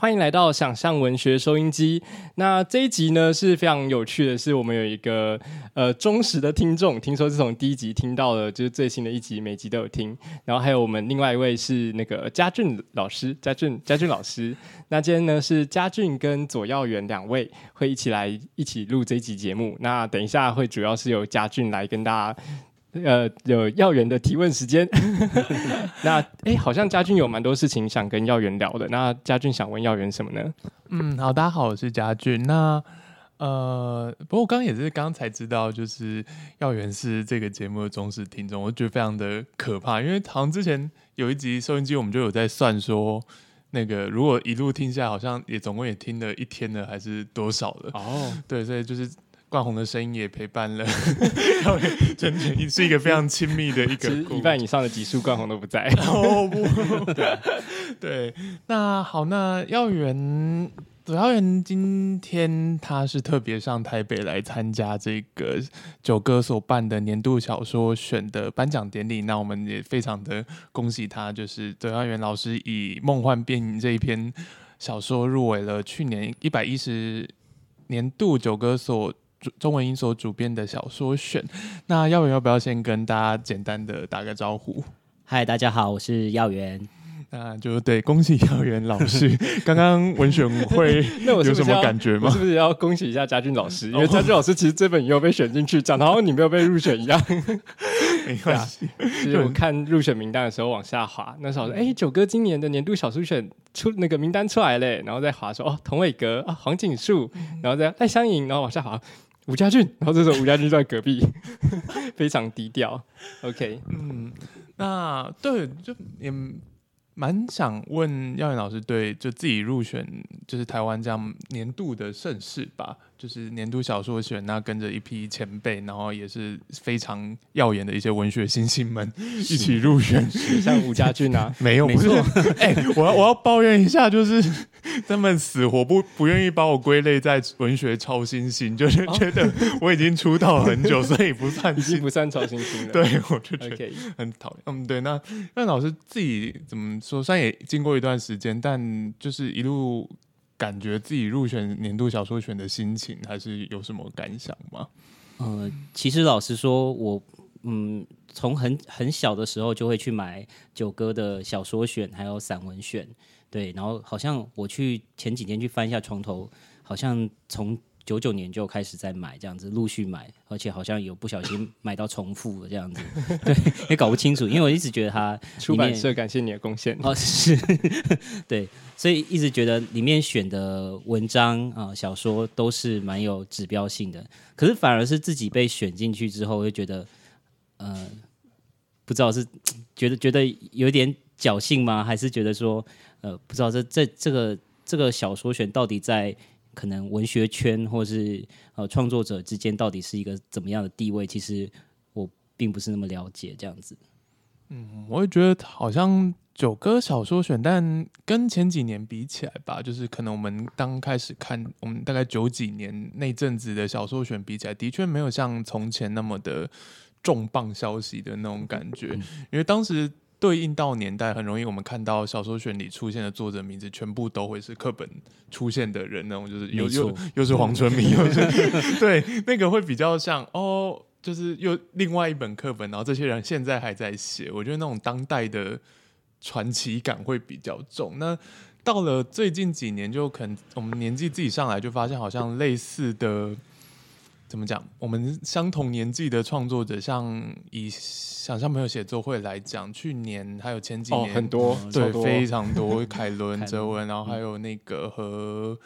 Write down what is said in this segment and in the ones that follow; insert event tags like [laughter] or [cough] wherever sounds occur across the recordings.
欢迎来到想象文学收音机。那这一集呢是非常有趣的，是我们有一个呃忠实的听众，听说是从第一集听到了，就是最新的一集，每集都有听。然后还有我们另外一位是那个嘉俊老师，嘉俊嘉俊老师。那今天呢是嘉俊跟左耀元两位会一起来一起录这一集节目。那等一下会主要是由嘉俊来跟大家。呃，有耀元的提问时间。[laughs] 那哎，好像嘉俊有蛮多事情想跟耀元聊的。那嘉俊想问耀元什么呢？嗯，好，大家好，我是嘉俊。那呃，不过我刚刚也是刚才知道，就是耀元是这个节目的忠实听众，我觉得非常的可怕，因为好像之前有一集收音机，我们就有在算说，那个如果一路听下来，好像也总共也听了一天了，还是多少了？哦，对，所以就是。冠宏的声音也陪伴了，[laughs] 真的是一个非常亲密的一个。一半以上的集数，冠宏都不在。哦不，[laughs] 对对。那好，那耀元，左耀元今天他是特别上台北来参加这个九哥所办的年度小说选的颁奖典礼。那我们也非常的恭喜他，就是左耀元老师以《梦幻变影》这一篇小说入围了去年一百一十年度九哥所。中文音所主编的小说选，那耀元要不要先跟大家简单的打个招呼？嗨，大家好，我是耀元。那就对，恭喜耀元老师。[laughs] 刚刚文选会 [laughs] 那我有什么感觉吗？是不是要恭喜一下嘉俊老师？因为嘉俊老师其实这本也有被选进去，讲的好像你没有被入选一样。[laughs] 没关系，其实我看入选名单的时候往下滑，那时候说，哎，九哥今年的年度小书选出那个名单出来嘞，然后再滑说，哦，童伟格啊，黄景树，然后再赖香盈，然后往下滑。吴家俊，[laughs] 然后这时候吴家俊在隔壁，[laughs] 非常低调。OK，嗯，那对，就也蛮想问耀远老师，对，就自己入选，就是台湾这样年度的盛事吧。就是年度小说选，那跟着一批前辈，然后也是非常耀眼的一些文学新星们 [laughs] 一起入选，像吴家俊啊，[laughs] 没有，没错。哎，我要我要抱怨一下，就是 [laughs] 他们死活不不愿意把我归类在文学超新星，就是觉得我已经出道很久，所以不算，已经不算超新星了。对，我就觉得很讨厌。嗯，对，那那老师自己怎么说？虽然也经过一段时间，但就是一路。感觉自己入选年度小说选的心情，还是有什么感想吗？呃，其实老实说，我嗯，从很很小的时候就会去买九哥的小说选，还有散文选，对，然后好像我去前几天去翻一下床头，好像从。九九年就开始在买这样子，陆续买，而且好像有不小心买到重复的这样子，[laughs] 对，也搞不清楚，因为我一直觉得他出版社感谢你的贡献哦，是，[laughs] 对，所以一直觉得里面选的文章啊小说都是蛮有指标性的，可是反而是自己被选进去之后，就觉得呃，不知道是觉得觉得有点侥幸吗？还是觉得说呃，不知道这这这个这个小说选到底在。可能文学圈或是呃创作者之间到底是一个怎么样的地位？其实我并不是那么了解这样子。嗯，我也觉得好像九歌小说选，但跟前几年比起来吧，就是可能我们刚开始看，我们大概九几年那阵子的小说选比起来，的确没有像从前那么的重磅消息的那种感觉，因为当时。对应到年代，很容易我们看到小说选里出现的作者名字，全部都会是课本出现的人，那种就是又又又是黄春明，又是 [laughs] 对那个会比较像哦，就是又另外一本课本，然后这些人现在还在写，我觉得那种当代的传奇感会比较重。那到了最近几年，就可能我们年纪自己上来，就发现好像类似的。怎么讲？我们相同年纪的创作者，像以想象朋友写作会来讲，去年还有前几年很多，对，非常多。[laughs] 凯伦、哲文，然后还有那个和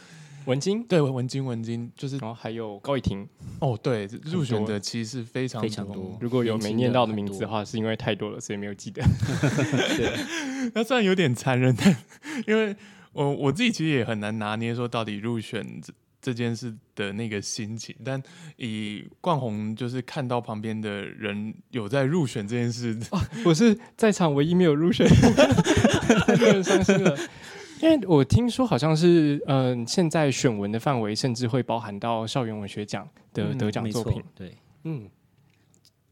文晶，对，文晶、文晶，就是然后还有高以婷。哦，对，入选的其实非常非常多。如果有没念到的名字的话，是因为太多了，所以没有记得。[laughs] 对，那虽然有点残忍，但 [laughs] 因为我我自己其实也很难拿捏，说到底入选。这这件事的那个心情，但以冠宏就是看到旁边的人有在入选这件事，我是在场唯一没有入选，很伤心了。因为我听说好像是，嗯，现在选文的范围甚至会包含到校园文学奖的得奖作品。对，嗯，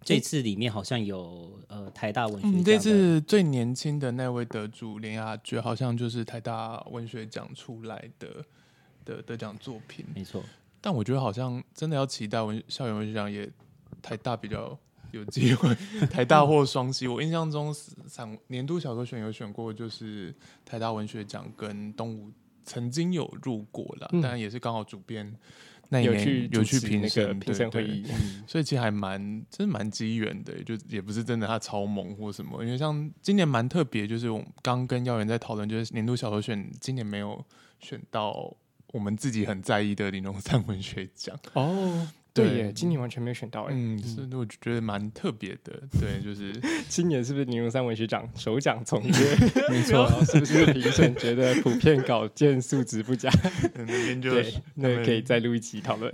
这次里面好像有呃台大文学奖嗯，的，这次最年轻的那位得主连雅觉，好像就是台大文学奖出来的的得奖作品。没错，但我觉得好像真的要期待文校园文学奖，也台大比较有机会，台大或双溪。我印象中散年度小说选有选过，就是台大文学奖跟东吴曾经有入过了，嗯但也是刚好主编那一有年有去评审评审会，议，所以其实还蛮真的蛮机缘的，就也不是真的他超猛或什么。因为像今年蛮特别，就是我们刚跟耀元在讨论，就是年度小说选今年没有选到我们自己很在意的玲珑三文学奖。哦，对对耶，今年完全没有选到哎。嗯，是，我就觉得蛮特别的。对，就是 [laughs] 今年是不是宁荣三文学奖首奖从缺？没错，是不是评审觉得普遍稿件素质不佳？[laughs] 那边就对，那可以再录一集讨论。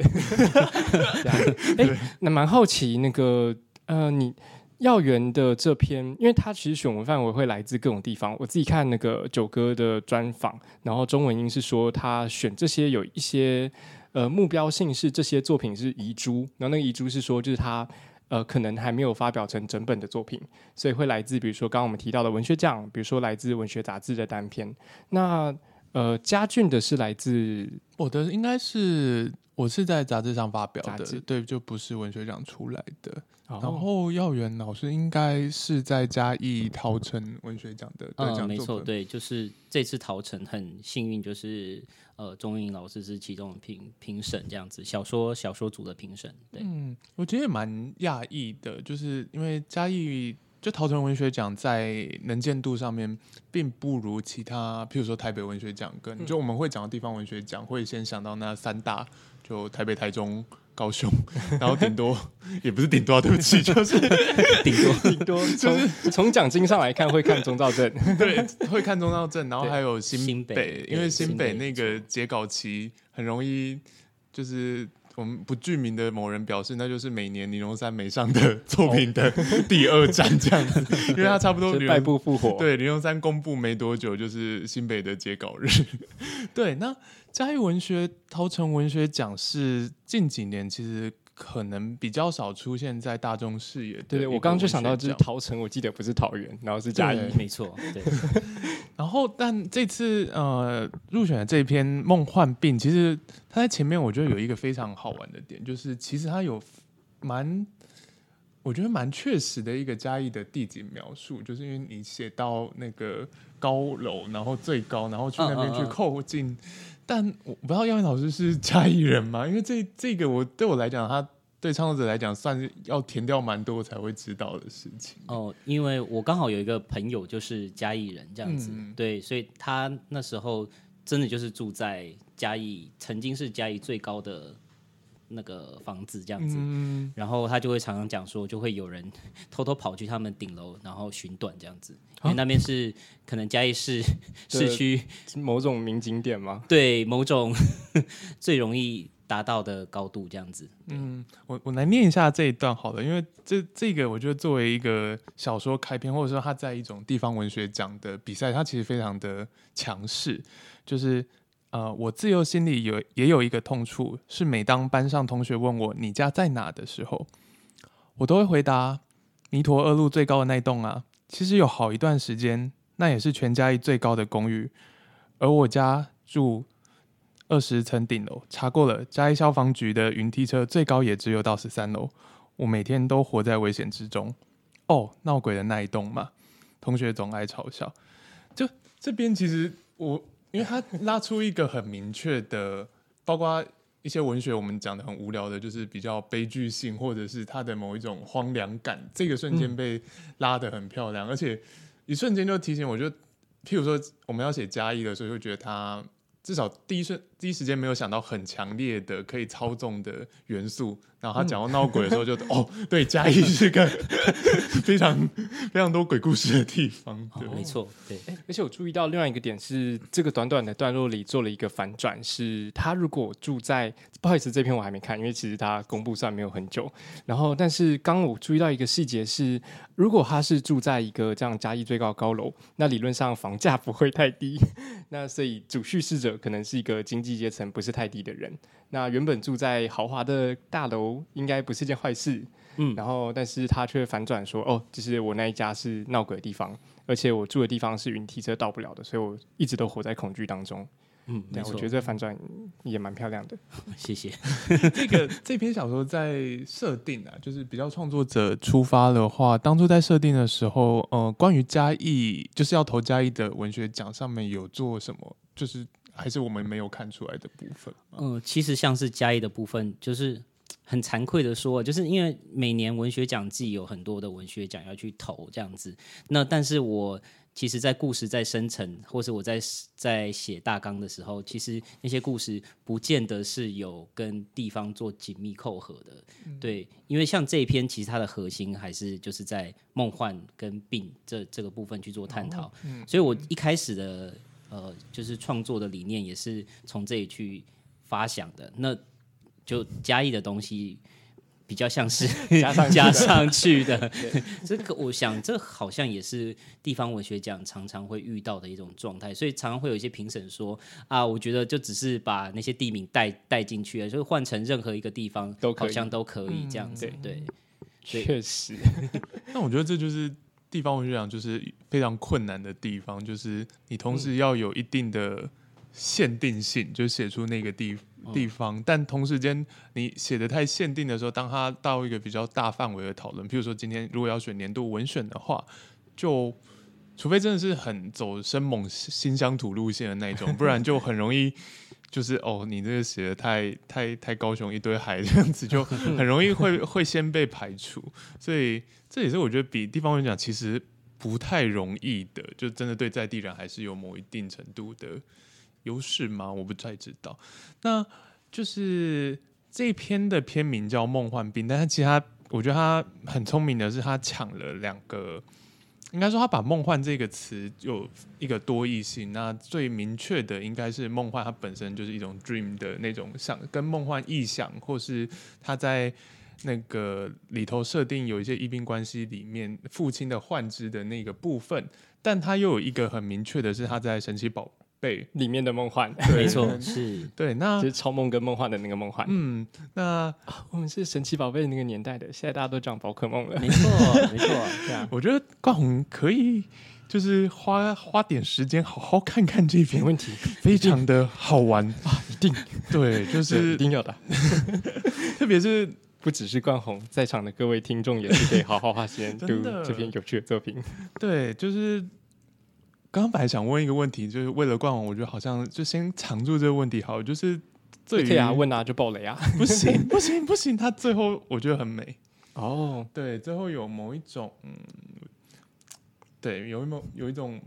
[laughs] 那蛮好奇那个呃，你耀元的这篇，因为他其实选文范围会来自各种地方。我自己看那个九哥的专访，然后中文英是说他选这些有一些呃目标性是这些作品是遗珠，然后那个遗珠是说就是他。呃，可能还没有发表成整本的作品，所以会来自比如说刚刚我们提到的文学奖，比如说来自文学杂志的单篇。那呃，家俊的是来自我的应该是我是在杂志上发表的，对，就不是文学奖出来的。然然后耀元老师应该是在嘉义桃城文学奖的得嗯，没错。对，就是这次陶城很幸运，就是呃钟颖老师是其中的评评审这样子，小说小说组的评审，对，嗯，我觉得也蛮讶异的，就是因为嘉义就桃城文学奖在能见度上面，并不如其他，譬如说台北文学奖跟、就我们会讲的地方文学奖，会先想到那三大，就台北、台中、高雄，[laughs] 然后顶多也不是顶多啊，对不起，就是 [laughs] 顶多 [laughs] 顶多从从奖金上来看，会看中兆镇。对，会看中道镇，然后对还有新新北因为对新北新北那个截稿期很容易，就是我们不具名的某人表示，那就是每年尼龙山没上的作品的 [laughs] 第二站这样子，[laughs] 因为他差不多是败尼龙部复活。，对尼龙山公布没多久，就是新北的截稿日。[laughs] 对，那嘉义文学桃城文学奖是近几年其实。可能比较少出现在大众视野的对我刚刚就想到就是桃城，我记得不是桃园，然后是嘉义。对没错，对，[laughs] 然后，但这次呃入选的这篇《梦幻病》，其实它在前面我觉得有一个非常好玩的点，就是其实它有蛮，我觉得蛮确实的一个嘉义的地景描述，就是因为你写到那个高楼，然后最高，然后去那边去嗯嗯嗯靠近。但我不知道耀文老师是嘉义人吗？因为这这个我对我来讲，他对创作者来讲算是要填掉蛮多才会知道的事情。哦，因为我刚好有一个朋友就是嘉义人这样子，嗯对，所以他那时候真的就是住在嘉义，曾经是嘉义最高的那个房子这样子。嗯，然后他就会常常讲说，就会有人 [laughs] 偷偷跑去他们顶楼，然后寻短这样子，啊因为那边是可能嘉义市市区某种名景点吗？对某种 [laughs] 最容易达到的高度这样子。嗯，我我来念一下这一段好了，因为这这个我觉得作为一个小说开篇，或者说他在一种地方文学奖的比赛，它其实非常的强势。就是呃，我自幼心里有也有一个痛处，是每当班上同学问我你家在哪的时候，我都会回答弥陀二路最高的那栋啊。其实有好一段时间，那也是全嘉义最高的公寓，而我家住二十层顶楼，查过了，嘉义消防局的云梯车最高也只有到十三楼。我每天都活在危险之中。哦，闹鬼的那一栋嘛，同学总爱嘲笑。就这边其实我，因为他拉出一个很明确的，包括一些文学我们讲的很无聊的，就是比较悲剧性，或者是他的某一种荒凉感，这个瞬间被拉得很漂亮，而且一瞬间就提醒我就，譬如说我们要写加一的时候，就觉得他至少第一瞬第一时间没有想到很强烈的可以操纵的元素，然后他讲到闹鬼的时候就，哦，对，嘉义是个 [laughs] 非常非常多鬼故事的地方，对。没错，对，而且我注意到另外一个点是，这个短短的段落里做了一个反转，是他如果住在，不好意思，这篇我还没看，因为其实他公布算没有很久。然后，但是刚刚我注意到一个细节是，如果他是住在一个这样嘉义最高高楼，那理论上房价不会太低。[laughs] 那所以主叙事者者可能是一个经济阶层不是太低的人，那原本住在豪华的大楼应该不是件坏事，嗯然后但是他却反转说，哦，就是我那一家是闹鬼的地方，而且我住的地方是云梯车到不了的，所以我一直都活在恐惧当中。嗯，没对，我错觉得，这反转也蛮漂亮的。[laughs] 谢谢。这 [laughs] 个这篇小说在设定啊，就是比较创作者出发的话，当初在设定的时候，呃，关于嘉义就是要投嘉义的文学奖上面有做什么，就是还是我们没有看出来的部分吗。嗯，其实像是嘉义的部分，就是很惭愧的说，就是因为每年文学奖季有很多的文学奖要去投这样子，那但是我其实，在故事在生成，或是我在在写大纲的时候，其实那些故事不见得是有跟地方做紧密扣合的，对，因为像这一篇，其实它的核心还是就是在梦幻跟病这这个部分去做探讨，所以我一开始的呃，就是创作的理念也是从这里去发想的。那就嘉义的东西比较像是 [laughs] 加上去的。[laughs] 加上去的，[laughs] 这个我想这好像也是地方文学奖常常会遇到的一种状态，所以常常会有一些评审说啊，我觉得就只是把那些地名带带进去了，就是换成任何一个地方都可以。好像都可以这样子，嗯对。对。确实，那我觉得这就是地方文学奖就是非常困难的地方，就是你同时要有一定的限定性，就写出那个地地方，但同时间你写的太限定的时候，当它到一个比较大范围的讨论，譬如说今天如果要选年度文选的话，就除非真的是很走生猛新乡土路线的那种，不然就很容易。就是哦，你这个写的太太太高雄一堆海这样子，就很容易会 [laughs] 会先被排除，所以这也是我觉得比地方人讲其实不太容易的，就真的对在地人还是有某一定程度的优势吗？我不太知道。那就是这一篇的篇名叫《梦幻病》，但是其实他我觉得他很聪明的是，他抢了两个。应该说，他把“梦幻”这个词有一个多义性。那最明确的应该是“梦幻”，它本身就是一种 dream 的那种想，跟梦幻意象，或是他在那个里头设定有一些异病关系里面父亲的幻肢的那个部分。但他又有一个很明确的是，他在神奇宝贝，里面的梦幻，对没错，是对，那就是超梦跟梦幻的那个梦幻。嗯，那 [laughs] 我们是神奇宝贝那个年代的，现在大家都讲宝可梦了。没错，没错。对啊，[laughs] 我觉得冠宏可以就是花花点时间好好看看这没篇，问题，非常的好玩啊，一定对，就是是一定要的。[laughs] 特别是不只是冠宏，在场的各位听众也是可以好好花时间读这篇有趣的作品。对，就是刚刚本来想问一个问题，就是为了冠王，我觉得好像就先藏住这个问题好，就是对于可以啊，问啊就爆雷啊。[laughs] 不行 [laughs] 不行不行，他最后我觉得很美，哦，对，最后有某一种嗯，对，有一种有一种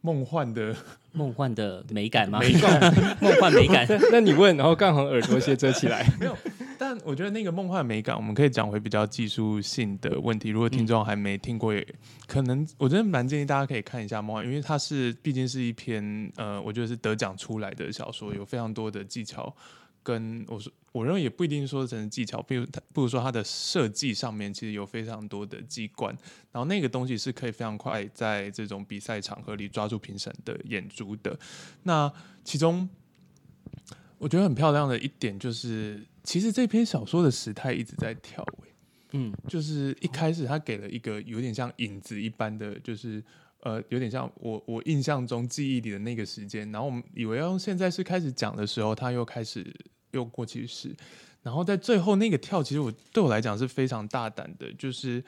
梦幻的 [laughs] 梦幻的美感吗？美感，梦幻美感。那那你问，然后刚好耳朵先遮起来。没有，但我觉得那个梦幻美感，我们可以讲回比较技术性的问题。如果听众还没听过，可能我真的蛮建议大家可以看一下梦幻，因为它是毕竟是一篇呃，我觉得是得奖出来的小说，有非常多的技巧。跟我说，我认为也不一定说成技巧，比如，不如说它的设计上面其实有非常多的机关，然后那个东西是可以非常快在这种比赛场合里抓住评审的眼珠的。那其中我觉得很漂亮的一点就是，其实这篇小说的时态一直在跳、欸，嗯，就是一开始他给了一个有点像影子一般的，就是呃，有点像我我印象中记忆里的那个时间，然后我们以为要用现在是开始讲的时候，他又开始用过去式，然后在最后那个跳，其实我对我来讲是非常大胆的，就是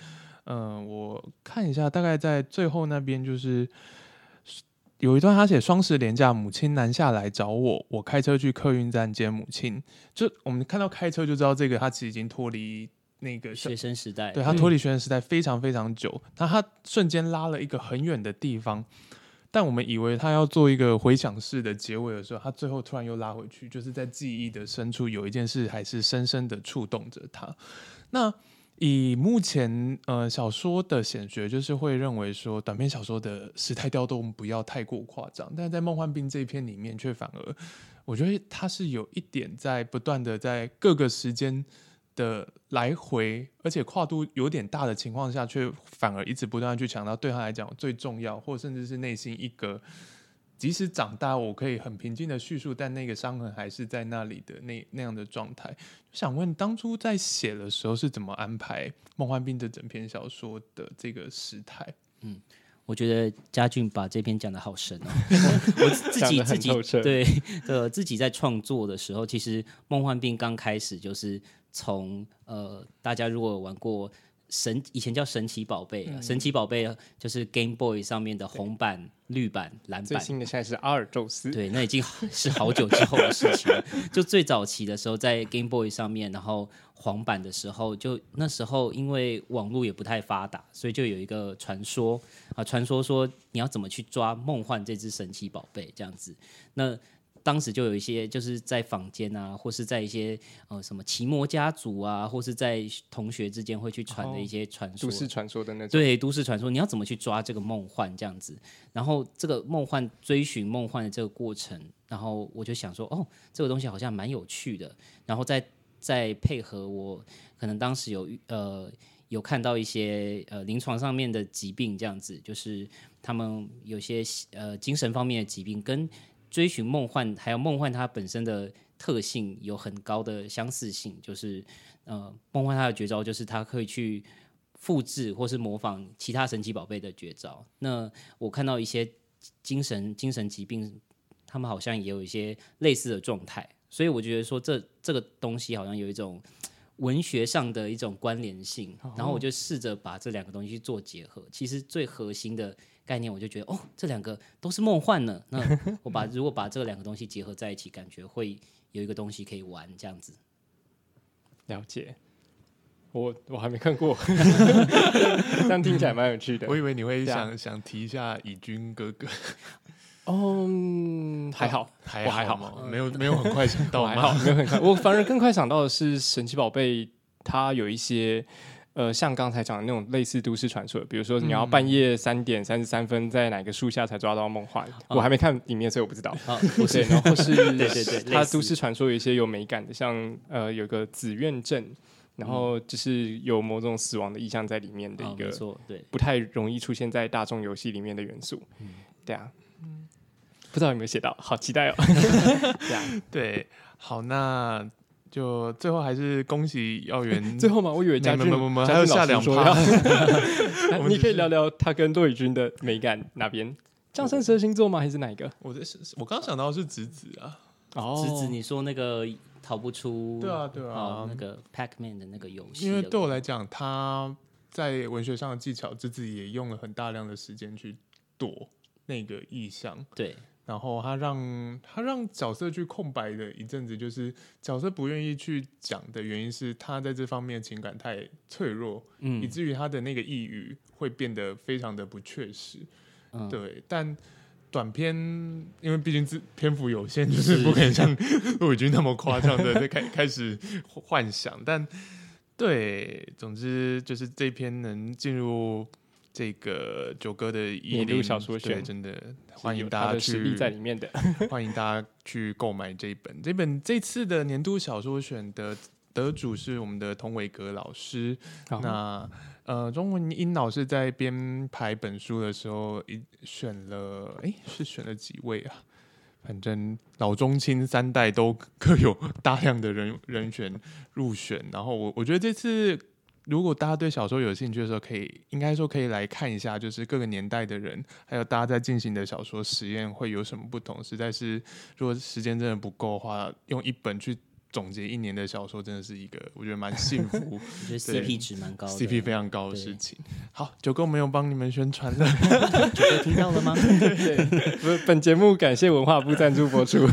嗯、呃我看一下，大概在最后那边就是。有一段他写双十连假，母亲南下来找我，我开车去客运站接母亲。就我们看到开车就知道，这个他其实已经脱离那个小学生时代，对他脱离学生时代非常非常久，那、他瞬间拉了一个很远的地方，但我们以为他要做一个回想式的结尾的时候，他最后突然又拉回去，就是在记忆的深处有一件事还是深深的触动着他。那以目前呃小说的显学，就是会认为说短篇小说的时态调动不要太过夸张，但在《梦幻病》这一篇里面，却反而我觉得它是有一点在不断的在各个时间的来回，而且跨度有点大的情况下，却反而一直不断地去强调对他来讲最重要，或甚至是内心一个即使长大，我可以很平静的叙述，但那个伤痕还是在那里的那那样的状态。想问，当初在写的时候是怎么安排《梦幻病》这整篇小说的这个时态？嗯我觉得嘉俊把这篇讲的好深哦，[laughs] 我自己自己对呃自己在创作的时候，其实梦幻病刚开始就是从呃大家如果玩过神以前叫神奇宝贝、神奇宝贝就是 Game Boy 上面的红版、绿版、蓝最版，新的现在是阿尔宙斯，对，那已经是好久之后的事情了。就最早期的时候，在 Game Boy 上面，然后黄版的时候，就那时候因为网络也不太发达，所以就有一个传说啊，传说说你要怎么去抓梦幻这只神奇宝贝这样子。那当时就有一些就是在坊间啊，或是在一些呃什么奇魔家族啊，或是在同学之间会去传的一些传说。都市传说的那种。对都市传说，你要怎么去抓这个梦幻这样子？然后这个梦幻追寻梦幻的这个过程，然后我就想说，哦，这个东西好像蛮有趣的。然后再再配合我，可能当时有呃有看到一些呃临床上面的疾病这样子，就是他们有些呃精神方面的疾病跟追寻梦幻，还有梦幻它本身的特性有很高的相似性，就是呃梦幻它的绝招就是它可以去复制或是模仿其他神奇宝贝的绝招。那我看到一些精神精神疾病，他们好像也有一些类似的状态，所以我觉得说这这个东西好像有一种文学上的一种关联性，然后我就试着把这两个东西做结合。其实最核心的概念，我就觉得哦，这两个都是梦幻呢。[laughs] 那我把 [laughs] 如果把这两个东西结合在一起，感觉会有一个东西可以玩这样子。了解。我我还没看过，[laughs] 这样听起来蛮有趣的。我以为你会想、想提一下以军哥哥，哦，嗯还好，还我还好吗没有没有很快想到我还好？，没有很快。我反而更快想到的是神奇宝贝，它有一些呃，像刚才讲的那种类似都市传说，比如说你要半夜三点三十三分在哪个树下才抓到梦幻，我还没看里面，所以我不知道。啊，对，然后是 [laughs] 对对对它都市传说有一些有美感的，像呃有个紫苑镇，然后就是有某种死亡的意象在里面的啊一个错，对。不太容易出现在大众游戏里面的元素。对啊，不知道有没有写到，好期待哦。[laughs] [laughs] 对啊，对，好，那就最后还是恭喜耀元 [laughs] 最后嘛，我以为嘉俊没没没没嘉俊还有下两趴，[laughs] [laughs] 你可以聊聊他跟骆宇君的美感哪边？降生十二星座吗？还是哪一个？我的是，我刚想到是直子啊，哦侄子，你说那个逃不出？对啊对啊哦那个 Pac-Man 的那个游戏，因为对我来讲，他在文学上的技巧，直子也用了很大量的时间去躲那个意象，对然后他让他让角色去空白的一阵子，就是角色不愿意去讲的原因是他在这方面情感太脆弱，以嗯至于他的那个抑郁会变得非常的不确实。嗯，对，但短片因为毕竟字篇幅有限，就是不可能像陆宇君那么夸张的在开 [laughs] 开始幻想。但对，总之就是这篇能进入这个九哥的一年度小说对，选真的欢迎大家去在里面的。[laughs] 欢迎大家去购买这一本。这本这次的年度小说选的得主是我们的童伟格老师。那呃，钟文英老师在编排本书的时候，一选了，诶，是选了几位啊？反正老中青三代都各有大量的人人选入选。然后我我觉得这次。如果大家对小说有兴趣的时候，可以应该说可以来看一下，就是各个年代的人，还有大家在进行的小说实验会有什么不同。实在是，如果时间真的不够的话，用一本去总结一年的小说，真的是一个我觉得蛮幸福、[laughs] 我觉得 CP 值蛮高的 CP 非常高的事情。好，九哥没有帮你们宣传的，九哥听到了吗？[laughs] 对，不是 [laughs] 本节目感谢文化部赞助播出，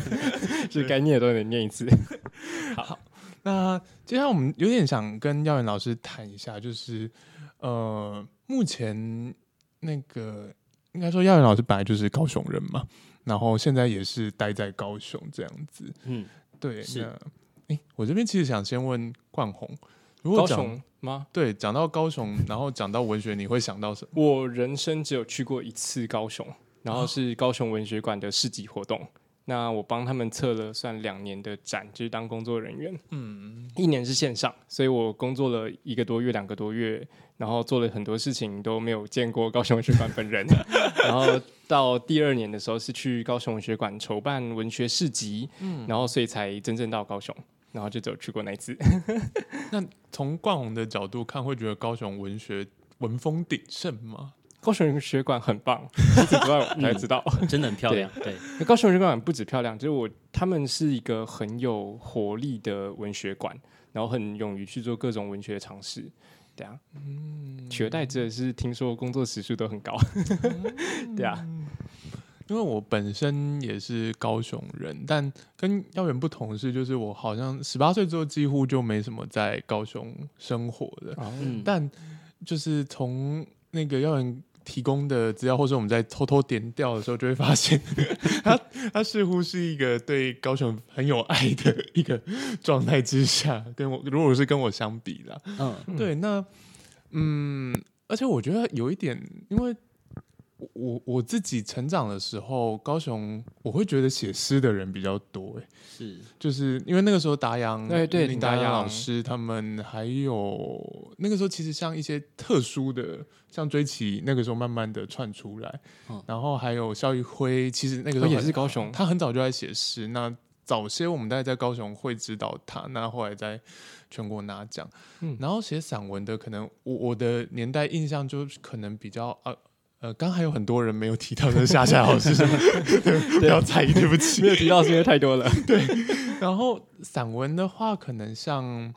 就是该念的都得念一次。那接下来我们有点想跟耀元老师谈一下，就是呃，目前那个应该说耀元老师本来就是高雄人嘛，然后现在也是待在高雄这样子。嗯，对，是那诶，我这边其实想先问冠宏，如果高讲雄吗？对讲到高雄，[laughs] 然后讲到文学，你会想到什么？我人生只有去过一次高雄，然后是高雄文学馆的市集活动，那我帮他们测了算两年的展，就是当工作人员。嗯，一年是线上，所以我工作了一个多月、两个多月，然后做了很多事情都没有见过高雄文学馆本人。[laughs] 然后到第二年的时候是去高雄文学馆筹办文学市集，嗯然后所以才真正到高雄，然后就只有去过那一次。[laughs] 那从冠宏的角度看，会觉得高雄文学文风鼎盛吗？高雄文学馆很棒，除此之外我才知道。真的很漂亮。对，高雄文学馆不止漂亮，就是我他们是一个很有活力的文学馆，然后很勇于去做各种文学的尝试。对啊，嗯，取而代之的是听说工作时数都很高。[laughs] 对啊，因为我本身也是高雄人，但跟耀远不同的是，就是我好像十八岁之后几乎就没什么在高雄生活的，嗯，但就是从那个耀元提供的资料，或者我们在偷偷点掉的时候，就会发现 [laughs] 他他似乎是一个对高雄很有爱的一个状态之下，跟我如果是跟我相比啦，嗯，对，那嗯，而且我觉得有一点，因为我我我自己成长的时候，高雄我会觉得写诗的人比较多，哎，是，就是因为那个时候达阳对对林达阳老师他们还有那个时候其实像一些特殊的，像追奇那个时候慢慢的窜出来，嗯。然后还有肖一辉，其实那个时候也是高雄，他很早就在写诗，那早些我们大概在高雄会知道他，那后来在全国拿奖，嗯。然后写散文的，可能我我的年代印象就可能比较呃呃，刚还有很多人没有提到的夏夏老师，[laughs] 不要在意，对不起没。有提到是因为太多了。对然后散文的话，可能像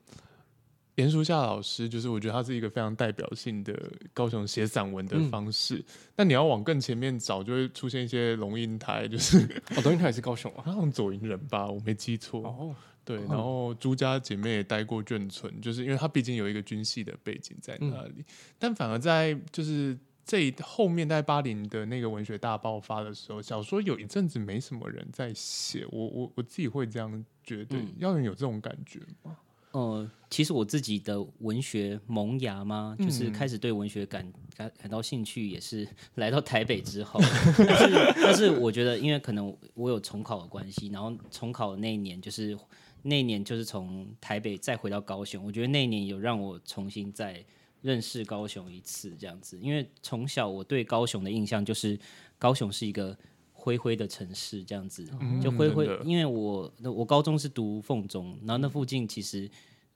严淑夏老师，就是我觉得他是一个非常代表性的高雄写散文的嗯方式。那你要往更前面找，就会出现一些龙应台，就是哦，龙应台也是高雄啊。[laughs] 好像左营人吧，我没记错。哦，对，然后朱家姐妹也待过眷村，就是因为她毕竟有一个军系的背景在那里，但反而在就是这一后面在八零的那个文学大爆发的时候，小说有一阵子没什么人在写，我我我自己会这样觉得，嗯要人有这种感觉吗？呃，其实我自己的文学萌芽嘛，就是嗯开始对文学感感感到兴趣，也是来到台北之后。但是，但是我觉得，因为可能我有重考的关系，然后重考的那一年，就是那一年就是从台北再回到高雄，我觉得那一年有让我重新再认识高雄一次，这样子。因为从小我对高雄的印象就是高雄是一个灰灰的城市，这样子。就灰灰因为我我高中是读凤中，然后那附近其实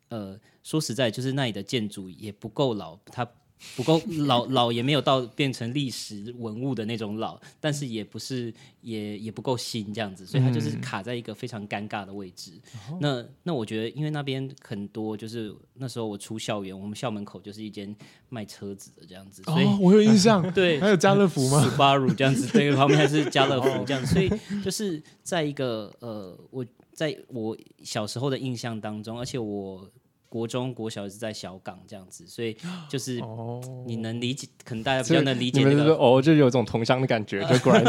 呃说实在，就是那里的建筑也不够老，它不够老老也没有到变成历史文物的那种老，但是也不是也也不够新这样子，所以它就是卡在一个非常尴尬的位置。那那我觉得，因为那边很多就是那时候我出校园，我们校门口就是一间卖车子的这样子，所以、哦，我有印象，[laughs] 对。还有家乐福吗？Subaru 这样子，对，旁边还是家乐福 [laughs] 这样子，所以就是在一个呃，我在我小时候的印象当中，而且我国中、国小是在小港这样子，所以就是哦，你能理解，可能大家比较能理解你那个。们就说哦，就有种同乡的感觉，就果然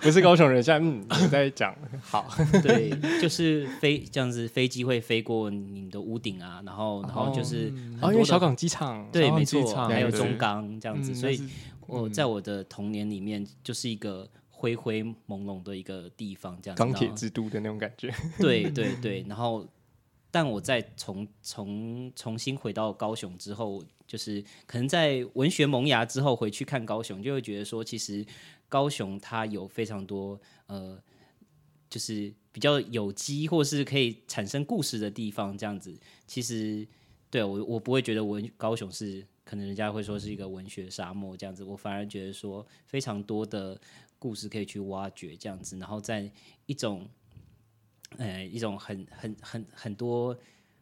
不是高雄人。现在嗯，你在讲好，[laughs] 对，就是飞这样子，飞机会飞过你的屋顶啊，然后然后就是很哦，因为小港机场，对，没错，还有中港这样子，嗯所以我在我的童年里面就是一个灰灰朦胧的一个地方，这样子。钢铁之都的那种感觉。对 [laughs] 对对，然后但我在重重重新回到高雄之后，就是可能在文学萌芽之后回去看高雄，就会觉得说，其实高雄它有非常多呃，就是比较有机或是可以产生故事的地方，这样子。其实对我我不会觉得文高雄是可能人家会说是一个文学沙漠这样子，我反而觉得说非常多的故事可以去挖掘这样子，然后在一种呃一种很很很很多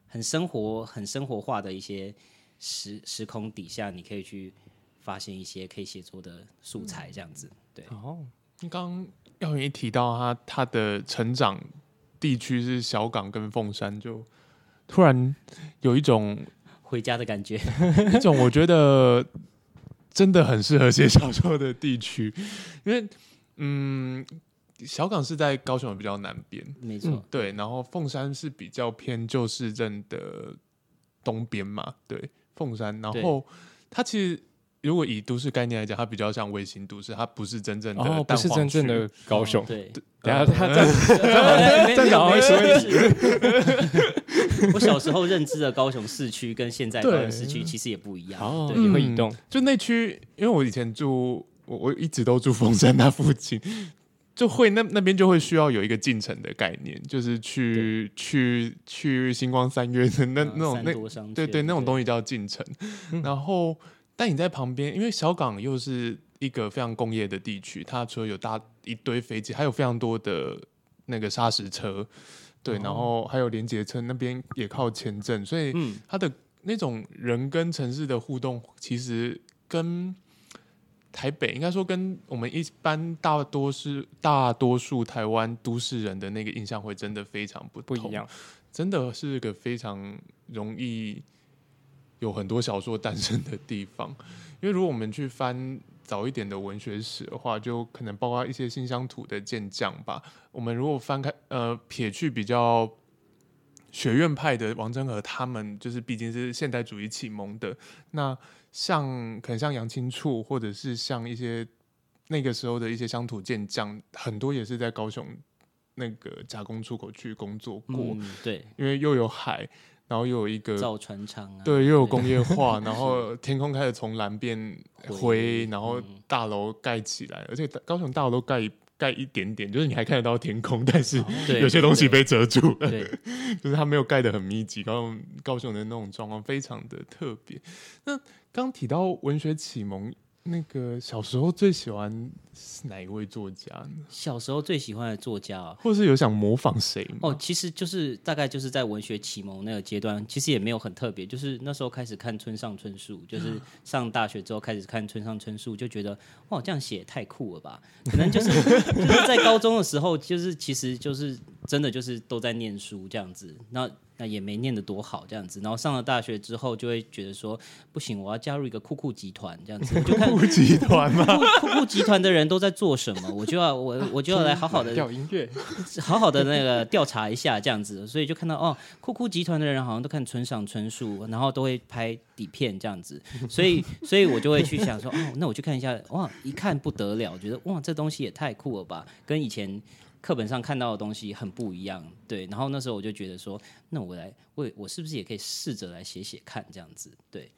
很生活很生活化的一些时时空底下，你可以去发现一些可以写作的素材这样子。对，哦，刚刚耀云一提到他他的成长地区是小港跟凤山，就突然有一种 [laughs] 回家的感觉。[laughs] 一种我觉得真的很适合写小说的地区，因为嗯，小港是在高雄的比较南边，没错，对，然后凤山是比较偏旧市镇的东边嘛，对，凤山，然后它其实如果以都市概念来讲，它比较像卫星都市，它不是真正的哦，不是真正的高雄。对，[laughs] 等下他这样 [laughs] 没站长会说一句 [laughs] 我小时候认知的高雄市区跟现在高雄市区其实也不一样。哦，对。也会移动。就那区，因为我以前住，我我一直都住凤山那附近，就会那那边就会需要有一个进程的概念，就是去去去星光三月的那嗯那种那对对那种西。东西叫进程。然后，但你在旁边，因为小港又是一个非常工业的地区，它除了有搭一堆飞机，还有非常多的那个砂石车，对，然后还有连接车，那边也靠前镇，所以嗯，它的那种人跟城市的互动，其实跟台北应该说跟我们一般大多是大多数台湾都市人的那个印象会真的非常不同不一样，真的是个非常容易有很多小说诞生的地方。因为如果我们去翻早一点的文学史的话，就可能包括一些新乡土的健将吧。我们如果翻开呃撇去比较学院派的王真和，他们就是毕竟是现代主义启蒙的。那像可能像杨清处，或者是像一些那个时候的一些乡土健将，很多也是在高雄那个加工出口去工作过，嗯，对，因为又有海，然后又有一个造船厂啊，对，又有工业化，然后天空开始从蓝变灰灰，然后嗯大楼盖起来，而且高雄大楼都盖盖一点点，就是你还看得到天空，[laughs] 但是有些东西被遮住了，对，[laughs] 就是它没有盖得很密集。高雄高雄的那种状况非常的特别。那刚提到文学启蒙，那个小时候最喜欢是哪一位作家呢？小时候最喜欢的作家啊，或是有想模仿谁吗？哦，其实就是大概就是在文学启蒙那个阶段，其实也没有很特别，就是那时候开始看村上春树，就是 [laughs] 上大学之后开始看村上春树，就觉得哇，这样写也太酷了吧？可能就是 [laughs] 就是在高中的时候，就是其实就是真的就是都在念书这样子，那那也没念得多好这样子，然后上了大学之后就会觉得说不行，我要加入一个酷酷集团这样子，我就看酷集团吗？酷酷酷集团的人都在做什么，[laughs] 我就要我我就要来好好的调音乐，[laughs] 好好的那个调查一下这样子，所以就看到哦，酷酷集团的人好像都看村上春树，然后都会拍底片这样子，所以 [laughs] 所以我就会去想说，哦，那我去看一下，哇，一看不得了，觉得哇，这东西也太酷了吧，跟以前课本上看到的东西很不一样，对，然后那时候我就觉得说，那我来，我我是不是也可以试着来写写看这样子，对，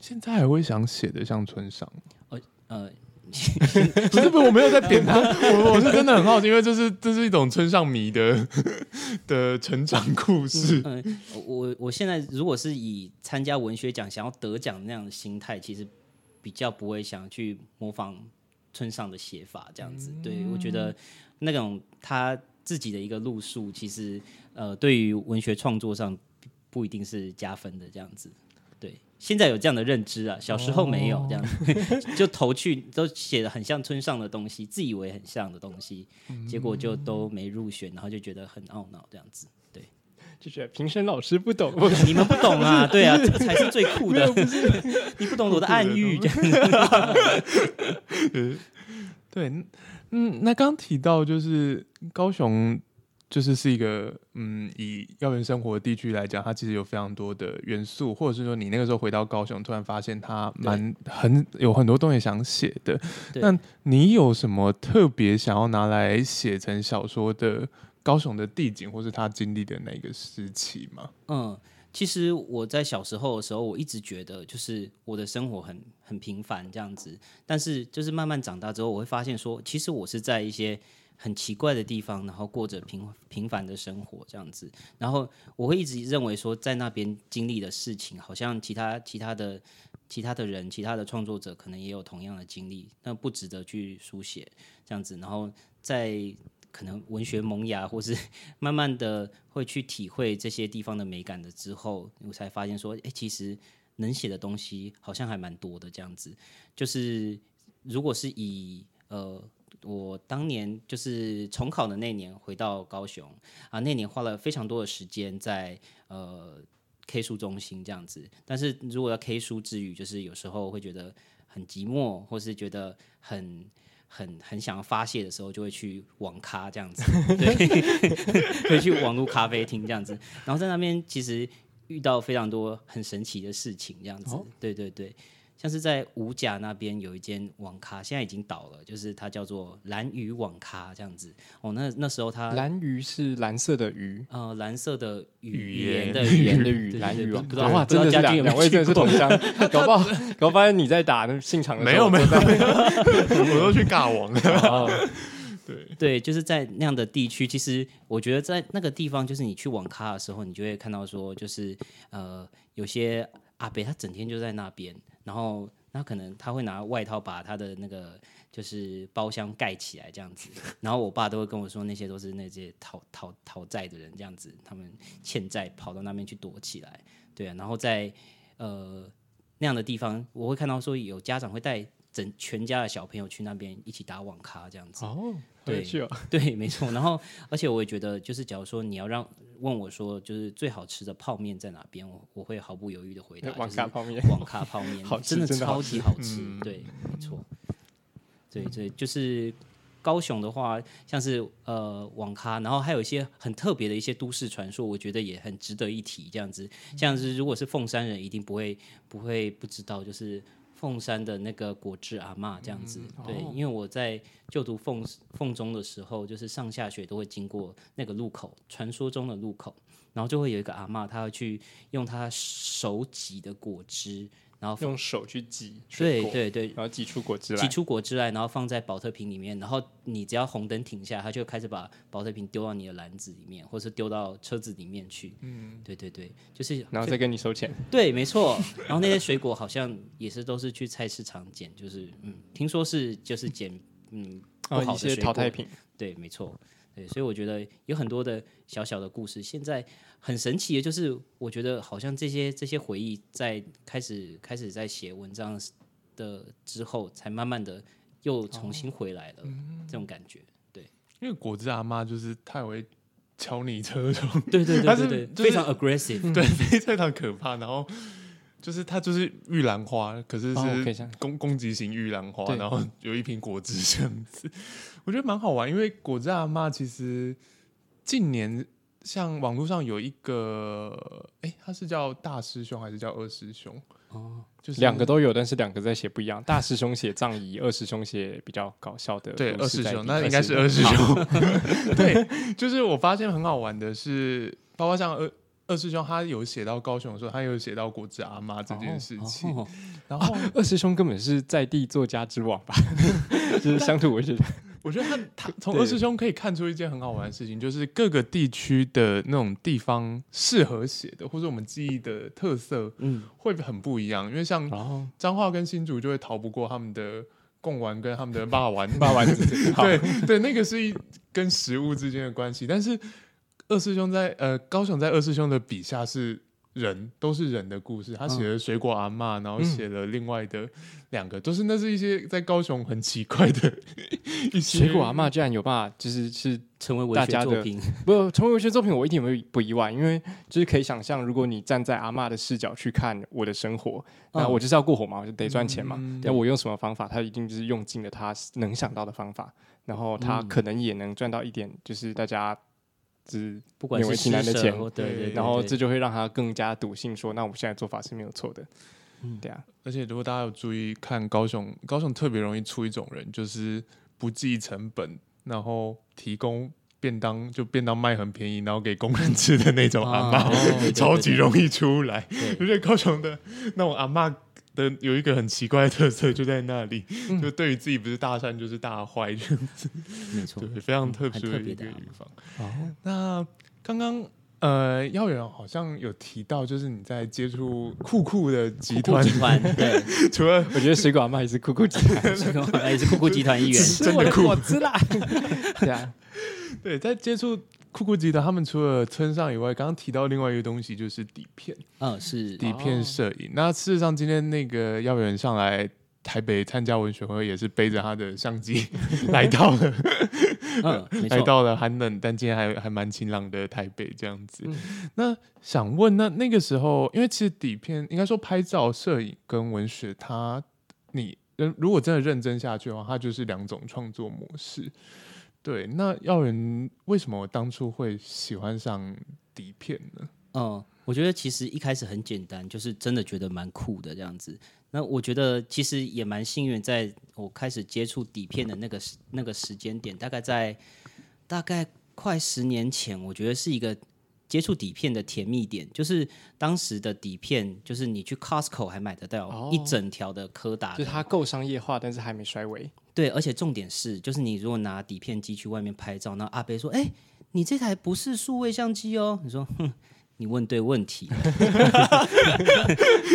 现在还会想写的像村上呃？呃，[laughs] 不是不是，我没有在贬他，我我是真的很好奇，因为这是这是一种村上迷的 [laughs] 的成长故事。嗯，我我现在如果是以参加文学奖想要得奖那样的心态，其实比较不会想去模仿村上的写法这样子。对我觉得那种他自己的一个路数，其实呃，对于文学创作上不一定是加分的这样子。对，现在有这样的认知啊，小时候没有这样，[laughs] 就投去都写的很像村上的东西，自以为很像的东西，结果就都没入选，然后就觉得很懊恼这样子。对。就觉得评审老师不懂，[laughs] 你们不懂啊，[laughs] 对啊，这个才是最酷的。你不懂我的暗喻，这样对，嗯，那刚提到就是高雄，就是是一个嗯，以校园生活地区来讲，它其实有非常多的元素，或者是说你那个时候回到高雄，突然发现它蛮很有很多东西想写的。那你有什么特别想要拿来写成小说的高雄的地景，或是他经历的那个时期吗？嗯，其实我在小时候的时候，我一直觉得就是我的生活很很平凡这样子，但是就是慢慢长大之后，我会发现说，其实我是在一些很奇怪的地方，然后过着平平凡的生活这样子，然后我会一直认为说，在那边经历的事情，好像其他其他的其他的人、其他的创作者可能也有同样的经历，那不值得去书写这样子，然后在。可能文学萌芽，或是 [laughs] 慢慢的会去体会这些地方的美感的之后，我才发现说，哎、其实能写的东西好像还蛮多的。这样子，就是如果是以呃，我当年就是重考的那年回到高雄啊，那年花了非常多的时间在呃 K 书中心这样子。但是如果要 K 书之余，就是有时候会觉得很寂寞，或是觉得很。很很想要发泄的时候，就会去网咖这样子，[laughs] 对，[laughs] 会去网络咖啡厅这样子，然后在那边其实遇到非常多很神奇的事情，这样子，对对对，像是在五甲那边有一间网咖，现在已经倒了，就是它叫做蓝鱼网咖这样子。哦，那那时候它蓝鱼是蓝色的鱼，呃蓝色的语语言言的语言的对语，对蓝鱼网对不知道哇，知道真的是家军有没有两两位真的是同乡，搞不好搞不好你在打那现场的没有没有我都去尬网了。[laughs] 哦对，对，就是在那样的地区，其实我觉得在那个地方，就是你去网咖的时候，你就会看到说，就是呃，有些阿北他整天就在那边，然后那可能他会拿外套把他的那个就是包厢盖起来这样子，然后我爸都会跟我说，那些都是那些讨讨讨债的人这样子，他们欠债跑到那边去躲起来，对啊，然后在呃那样的地方，我会看到说有家长会带整全家的小朋友去那边一起打网咖这样子。哦，好对对，没错。然后，而且我也觉得，就是假如说你要让问我说，就是最好吃的泡面在哪边，我我会毫不犹豫的回答，网就是咖泡面网咖泡面好真的真的超级好吃。嗯对，没错。对对，就是高雄的话，像是呃网咖，然后还有一些很特别的一些都市传说，我觉得也很值得一提。这样子，像是如果是凤山人，一定不会不会不知道，就是。凤山的那个果汁阿妈这样子，对，哦。因为我在就读凤凤中的时候，就是上下学都会经过那个路口，传说中的路口，然后就会有一个阿妈，她会去用她手挤的果汁，然后用手去挤对对对，然后挤出果汁来挤。出果汁来，然后放在保特瓶里面，然后你只要红灯停下，他就开始把保特瓶丢到你的篮子里面，或是丢到车子里面去。嗯，对对对，就是然后再跟你收钱，对，没错。然后那些水果好像也是都是去菜市场捡，就是嗯，听说是就是捡嗯不好的淘汰品，对，没错，对，所以我觉得有很多的小小的故事。现在很神奇的就是，我觉得好像这些这些回忆在开始开始在写文章的之后，才慢慢的又重新回来了，这种感觉。对因为果汁阿妈就是太会敲你车窗，对对对对对，就是非常 aggressive。对，非常可怕。然后就是它就是玉兰花，可是是攻攻击型玉兰花，然后有一瓶果汁这样子，[laughs] 我觉得蛮好玩。因为果汁阿妈其实近年像网络上有一个，哎、他是叫大师兄还是叫二师兄？哦，就是两个都有，但是两个在写不一样。大师兄写葬仪，二师兄写比较搞笑的对二师兄，那应该是二师兄。对，就是我发现很好玩的是，包括像二二师兄，他有写到高雄的时候，他有写到果汁阿妈这件事情。哦然后二师兄根本是在地作家之王吧，[laughs] 就是乡土文学。我觉得他他从二师兄可以看出一件很好玩的事情，就是各个地区的那种地方适合写的，或者我们记忆的特色嗯，会很不一样。因为像然后彰化跟新竹就会逃不过他们的贡丸跟他们的霸丸，[laughs] 霸丸子，好对对，那个是一跟食物之间的关系。但是二师兄在呃高雄在二师兄的笔下是人，都是人的故事。他写了水果阿嬷，然后写了另外的两个，都是那是一些在高雄很奇怪的 [laughs] 一些水果阿嬷居然有办法，就是是成为文学大家的作品。不成为文学作品，我一点也不意外，因为就是可以想象，如果你站在阿嬷的视角去看我的生活，那嗯我就是要过活嘛，我就得赚钱嘛。嗯那我用什么方法？他一定就是用尽了他能想到的方法，然后他嗯可能也能赚到一点，就是大家只不管是勉为其难的钱对对对，然后这就会让他更加笃信说，那我们现在做法是没有错的。嗯对啊，而且如果大家有注意看高雄，高雄特别容易出一种人，就是不计成本，然后提供便当，就便当卖很便宜，然后给工人吃的那种 [laughs] 阿妈，[laughs] 超级容易出来。而且高雄的那种阿嬷的有一个很奇怪的特色，就在那里，嗯就对于自己不是大善就是大坏，这样子 [laughs] 没错对，，非常特殊的一个地方。哦，那刚刚呃，耀远好像有提到，就是你在接触酷酷的集酷酷团，集团 [laughs] 对，除了我觉得水果阿嬷也是酷酷集团，这个也是酷酷集团一员。[laughs] 吃我的果汁啦。对啊，对，在接触酷酷吉的，他们除了村上以外，刚刚提到另外一个东西就是底片，嗯，是底片摄影。那事实上，今天那个耀远上来台北参加文学会，也是背着他的相机 [laughs] 来到了，嗯，[laughs] 来到了寒冷但今天还还蛮晴朗的台北这样子。嗯那想问，那那个时候，因为其实底片应该说拍照、摄影跟文学，它你呃如果真的认真下去的话，它就是两种创作模式。对，那耀仁为什么当初会喜欢上底片呢？嗯，我觉得其实一开始很简单，就是真的觉得蛮酷的这样子。那我觉得其实也蛮幸运，在我开始接触底片的那个那个时间点，大概在大概快十年前，我觉得是一个接触底片的甜蜜点。就是当时的底片，就是你去 Costco 还买得到哦一整条的柯达的，就是它够商业化，但是还没衰微。对，而且重点是，就是你如果拿底片机去外面拍照，那阿贝说：“哎、你这台不是数位相机哦。”你说：“哼，你问对问题了。[laughs]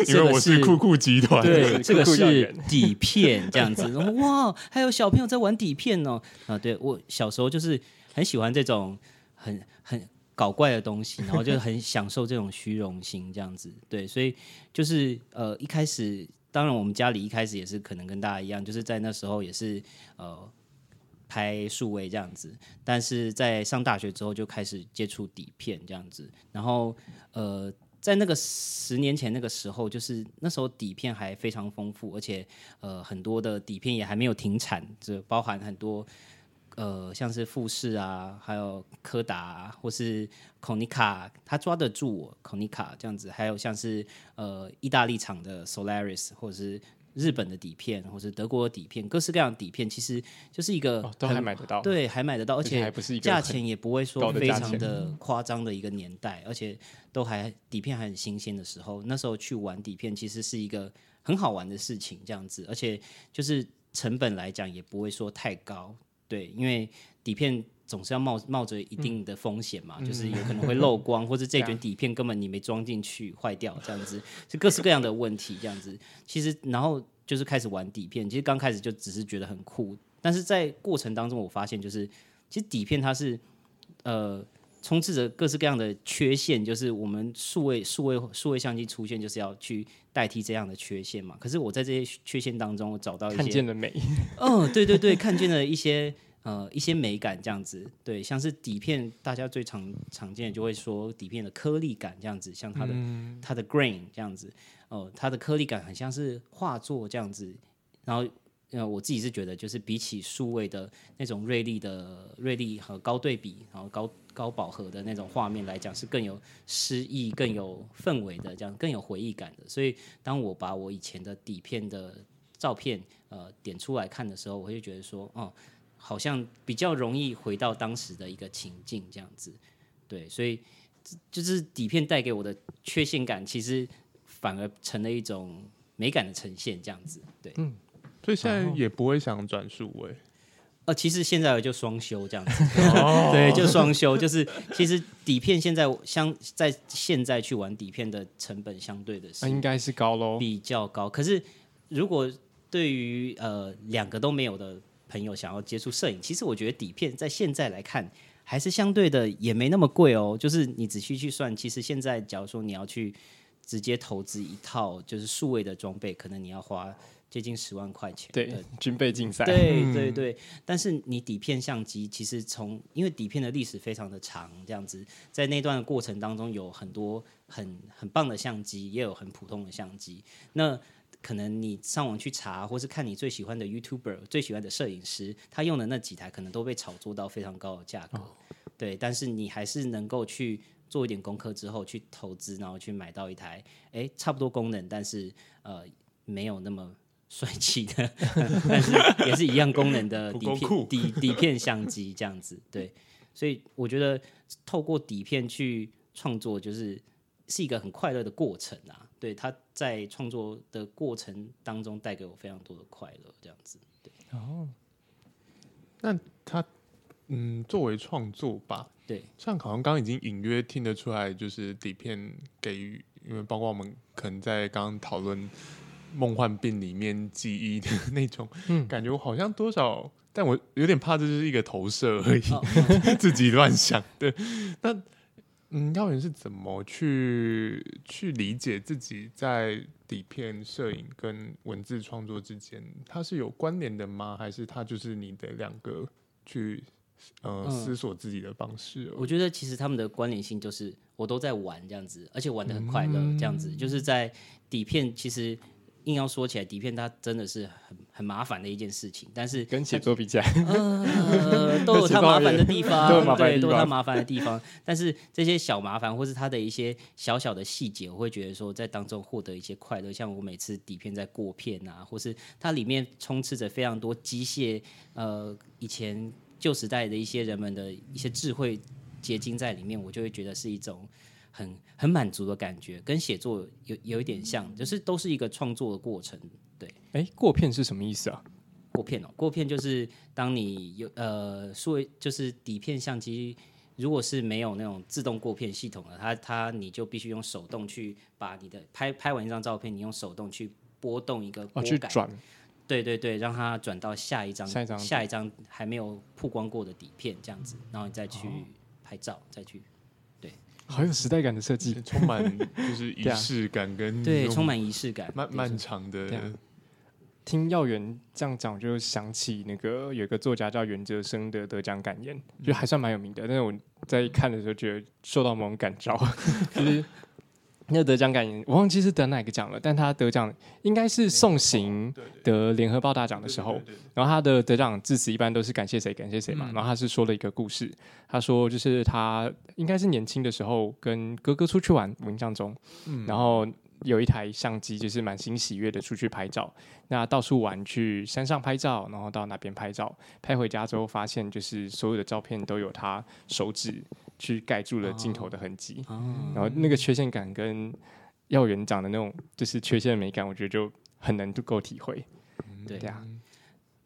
因为我是酷酷集团，对，是 [laughs] 这个是底片这样子。然 [laughs] 后哇，还有小朋友在玩底片哦。啊，对我小时候就是很喜欢这种很很搞怪的东西，[laughs] 然后就很享受这种虚荣心这样子。对，所以就是呃一开始，当然我们家里一开始也是可能跟大家一样，就是在那时候也是呃。拍数位这样子，但是在上大学之后就开始接触底片这样子，然后呃，在那个十年前那个时候，就是那时候底片还非常丰富，而且呃很多的底片也还没有停产，这包含很多呃像是富士啊，还有柯达、啊、或是 Konica，他抓得住我 Konica 这样子，还有像是呃意大利厂的 Solaris 或者是。日本的底片，或是德国的底片，各式各样的底片，其实就是一个哦，都还买得到。，对，还买得到，而而且价钱也不会说非常的夸张的一个年代，而且都还底片还很新鲜的时候，那时候去玩底片其实是一个很好玩的事情，这样子，而且就是成本来讲也不会说太高，对，因为底片总是要冒冒着一定的风险嘛，就是有可能会漏光，[laughs] 或者这卷底片根本你没装进去坏掉，这样子，是各式各样的问题，这样子，其实然后就是开始玩底片，其实刚开始就只是觉得很酷，但是在过程当中我发现就是。其实底片它是呃充斥着各式各样的缺陷，就是我们数位数位数位相机出现，就是要去代替这样的缺陷嘛。可是我在这些缺陷当中，我找到一些看见了美，[laughs] 哦，对对对，看见了一些呃一些美感这样子，对，像是底片，大家最常常见的就会说底片的颗粒感这样子，像它的、它的 grain 这样子，哦、它的颗粒感很像是画作这样子，然后。呃，我自己是觉得，就是比起数位的那种锐利的锐利和高对比，然后高高饱和的那种画面来讲，是更有诗意、更有氛围的，这样更有回忆感的。所以，当我把我以前的底片的照片呃点出来看的时候，我会觉得说，哦，好像比较容易回到当时的一个情境这样子。对，所以就是底片带给我的缺陷感，其实反而成了一种美感的呈现这样子。对，所以现在也不会想转数位。呃，其实现在就双修这样子，[laughs] 对，就双修，就是其实底片现在相在现在去玩底片的成本相对的是那应该是高喽。比较高。可是如果对于呃两个都没有的朋友想要接触摄影，其实我觉得底片在现在来看还是相对的也没那么贵哦。就是你仔细去算，其实现在假如说你要去直接投资一套就是数位的装备，可能你要花接近十万块钱。对，军备竞赛，对对对，但是你底片相机其实从因为底片的历史非常的长，这样子在那段过程当中有很多很很棒的相机，也有很普通的相机。那可能你上网去查，或是看你最喜欢的 YouTuber、最喜欢的摄影师，他用的那几台可能都被炒作到非常高的价格。对，但是你还是能够去做一点功课之后去投资，然后去买到一台哎差不多功能，但是呃没有那么帅气的，[laughs] 但是也是一样功能的底片底底片相机这样子。对，所以我觉得透过底片去创作，就是是一个很快乐的过程啊。对，他在创作的过程当中带给我非常多的快乐，这样子。对，哦那他嗯，作为创作吧，对，像好像刚刚已经隐约听得出来，就是底片给予，因为包括我们可能在刚刚讨论梦幻病里面记忆的那种嗯感觉，我好像多少，但我有点怕这就是一个投射而已，哦 [laughs] 自己乱想。对，那嗯，耀元是怎么去去理解自己在底片摄影跟文字创作之间，它是有关联的吗？还是它就是你的两个去呃、嗯思索自己的方式？我觉得其实他们的关联性就是我都在玩这样子，而且玩的很快乐，这样子、就是在底片其实硬要说起来，底片它真的是很很麻烦的一件事情，但是跟写作比起来，呃，[laughs] 都有它 [laughs] 麻烦的地方，对，都有它麻烦的地方。但是这些小麻烦，或是它的一些小小的细节，我会觉得说在当中获得一些快乐。像我每次底片在过片啊，或是它里面充斥着非常多机械，呃，以前旧时代的一些人们的一些智慧结晶在里面，我就会觉得是一种。很很满足的感觉，跟写作有有一点像，就是都是一个创作的过程。对，哎，过片是什么意思啊？过片哦，过片就是当你有呃，数位就是底片相机，如果是没有那种自动过片系统的，它它你就必须用手动去把你的拍拍完一张照片，你用手动去拨动一个哦，拨杆，去转对对对，让它转到下一张下一张下一张还没有曝光过的底片这样子，然后你再去拍照，再去好有时代感的设计。充满就是仪 [laughs] 式感跟对，充满仪式感，漫漫长的啊听耀元这样讲，就想起那个有一个作家叫袁哲生的得奖感言，就还算蛮有名的。但是我在看的时候，觉得受到某种感召，[laughs] [laughs] 就是那得奖感言，我忘记是得哪个奖了，但他得奖应该是送行得联合报大奖的时候，对对对然后他的得奖致辞一般都是感谢谁感谢谁嘛，嗯。然后他是说了一个故事，他说就是他应该是年轻的时候跟哥哥出去玩，我印象中，嗯。然后有一台相机就是满心喜悦的出去拍照，那到处玩，去山上拍照，然后到哪边拍照，拍回家之后发现就是所有的照片都有他手指去盖住了镜头的痕迹，哦，然后那个缺陷感跟耀元讲的那种就是缺陷的美感，我觉得就很能够体会。对对啊，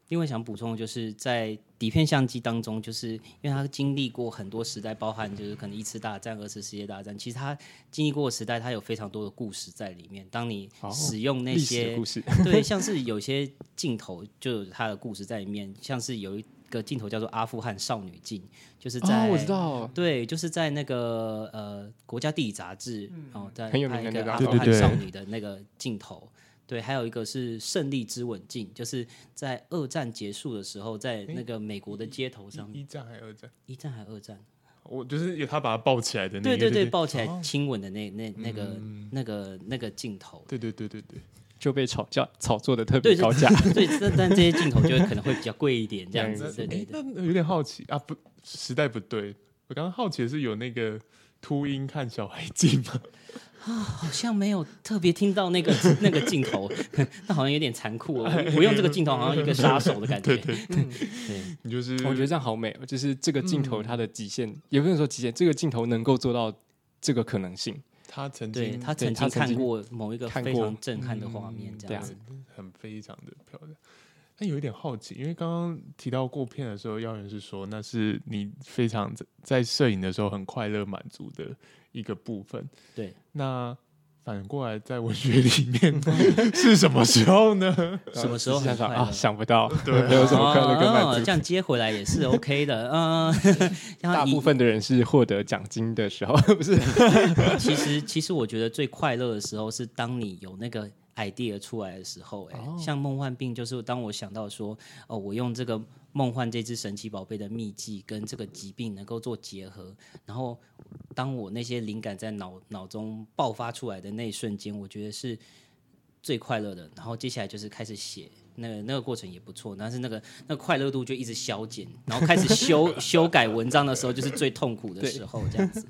另外想补充的就是在底片相机当中，就是因为它经历过很多时代，包含就是可能一次大战、二次世界大战，其实它经历过的时代，它有非常多的故事在里面。当你哦使用那些故事，对，像是有些镜头就有它的故事在里面，像是有一个镜头叫做阿富汗少女镜，就是在、哦，我知道，对，就是在那个呃国家地理杂志、哦，在很有名拍一个的那个阿富汗少女的那个镜头。对，还有一个是胜利之吻镜，就是在二战结束的时候，在那个美国的街头上面，一战还二战？一战还二战？我就是有他把他抱起来的那个，对对对，抱起来亲吻的那那那个嗯那个那个镜头。对对对对对，就被炒价 [laughs] 炒作的特别高价。[laughs] 对，但但这些镜头就可能会比较贵一点，这样子。对对诶对。那有点好奇啊，不，时代不对。我刚刚好奇的是有那个秃鹰看小孩镜吗？[laughs] 好像没有特别听到那个那个镜头，那好像有点残酷哦。我用这个镜头好像一个杀手的感觉。对你就是我觉得这样好美哦，就是这个镜头它的极限，也不能说极限，这个镜头能够做到这个可能性。他曾经对他曾经看过某一个非常震撼的画面，这样子。很非常的漂亮。但有一点好奇，因为刚刚提到过片的时候，耀元是说那是你非常在在摄影的时候很快乐满足的一个部分。对，那反过来在文学里面 [laughs] 是什么时候呢？什么时候想想啊？想不到，对没有什么快乐跟满足。哦这样接回来也是 OK 的。[laughs] 嗯，大部分的人是获得奖金的时候，不是？其实其实我觉得最快乐的时候是当你有那个 idea 出来的时候、哎、哦像梦幻病，就是当我想到说，哦，我用这个梦幻这只神奇宝贝的秘技跟这个疾病能够做结合，然后当我那些灵感在脑脑中爆发出来的那一瞬间，我觉得是最快乐的。然后接下来就是开始写。那个那个过程也不错，但是那个那个快乐度就一直消减，然后开始修 [laughs] 修改文章的时候，就是最痛苦的时候，这样子。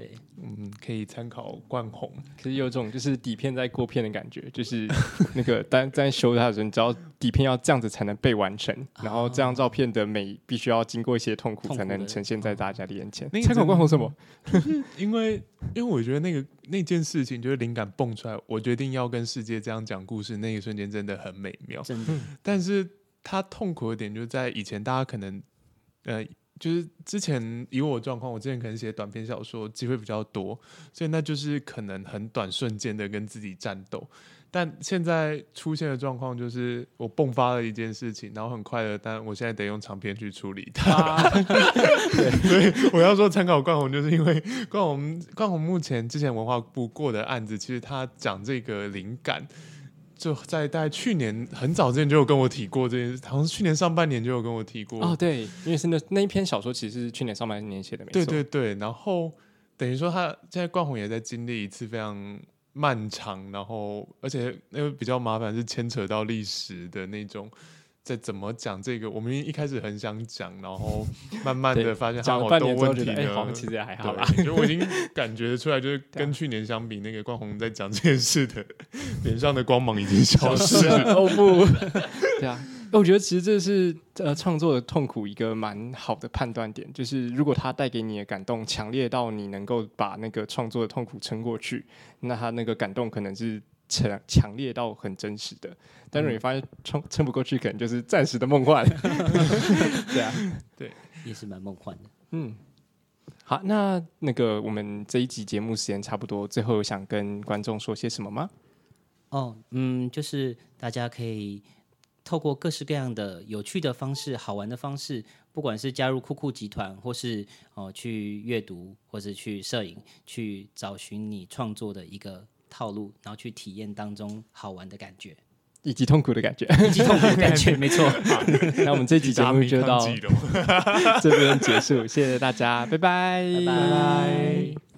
对，嗯，可以参考冠宏。可是有种就是底片在过片的感觉，就是 [laughs] 那个单在修它的时候，你知道底片要这样子才能被完成，然后这张照片的美必须要经过一些痛苦才能呈现在大家的眼前那。个参考真的关红什么？[laughs] 因为因为我觉得那个那件事情就是灵感蹦出来，我决定要跟世界这样讲故事，那一瞬间真的很美妙。真的。但是它痛苦的点就在以前大家可能呃。就是之前以我的状况，我之前可能写短篇小说机会比较多，所以那就是可能很短瞬间的跟自己战斗。但现在出现的状况就是我迸发了一件事情，然后很快乐，但我现在得用长篇去处理它。[laughs] 对，所以我要说参考冠宏，就是因为冠宏冠宏目前之前文化部过的案子，其实他讲这个灵感。就在大概去年很早之前就有跟我提过这件事，好像是去年上半年就有跟我提过。哦，对，因为是那那一篇小说其实是去年上半年写的，没错。对对对，然后等于说他现在冠宏也在经历一次非常漫长，然后而且那个比较麻烦是牵扯到历史的那种。在怎么讲这个？我们一开始很想讲，然后慢慢的发现讲了好多半年之后觉得，哎，问题呢。好像其实也还好啦。对，就我已经感觉得出来，就是跟 [laughs] 去年相比，那个关宏在讲这件事的 [laughs] 脸上的光芒已经消失了。哦不，[laughs] 对啊，我觉得其实这是呃创作的痛苦一个蛮好的判断点，就是如果它带给你的感动强烈到你能够把那个创作的痛苦撑过去，那他那个感动可能是强强烈到很真实的。但是你发现撑撑不过去，可能就是暂时的梦幻。[laughs] 对啊，对也是蛮梦幻的。嗯。好，那那个我们这一集节目时间差不多，最后想跟观众说些什么吗？哦，嗯，就是大家可以透过各式各样的有趣的方式、好玩的方式，不管是加入酷酷集团，或是哦去阅读，或是去摄影，去找寻你创作的一个套路，然后去体验当中好玩的感觉，以及痛苦的感觉。以及痛苦的感觉，[laughs] 没错。那我们这集节目就到 [laughs] 这边结束，谢谢大家，拜拜，拜拜。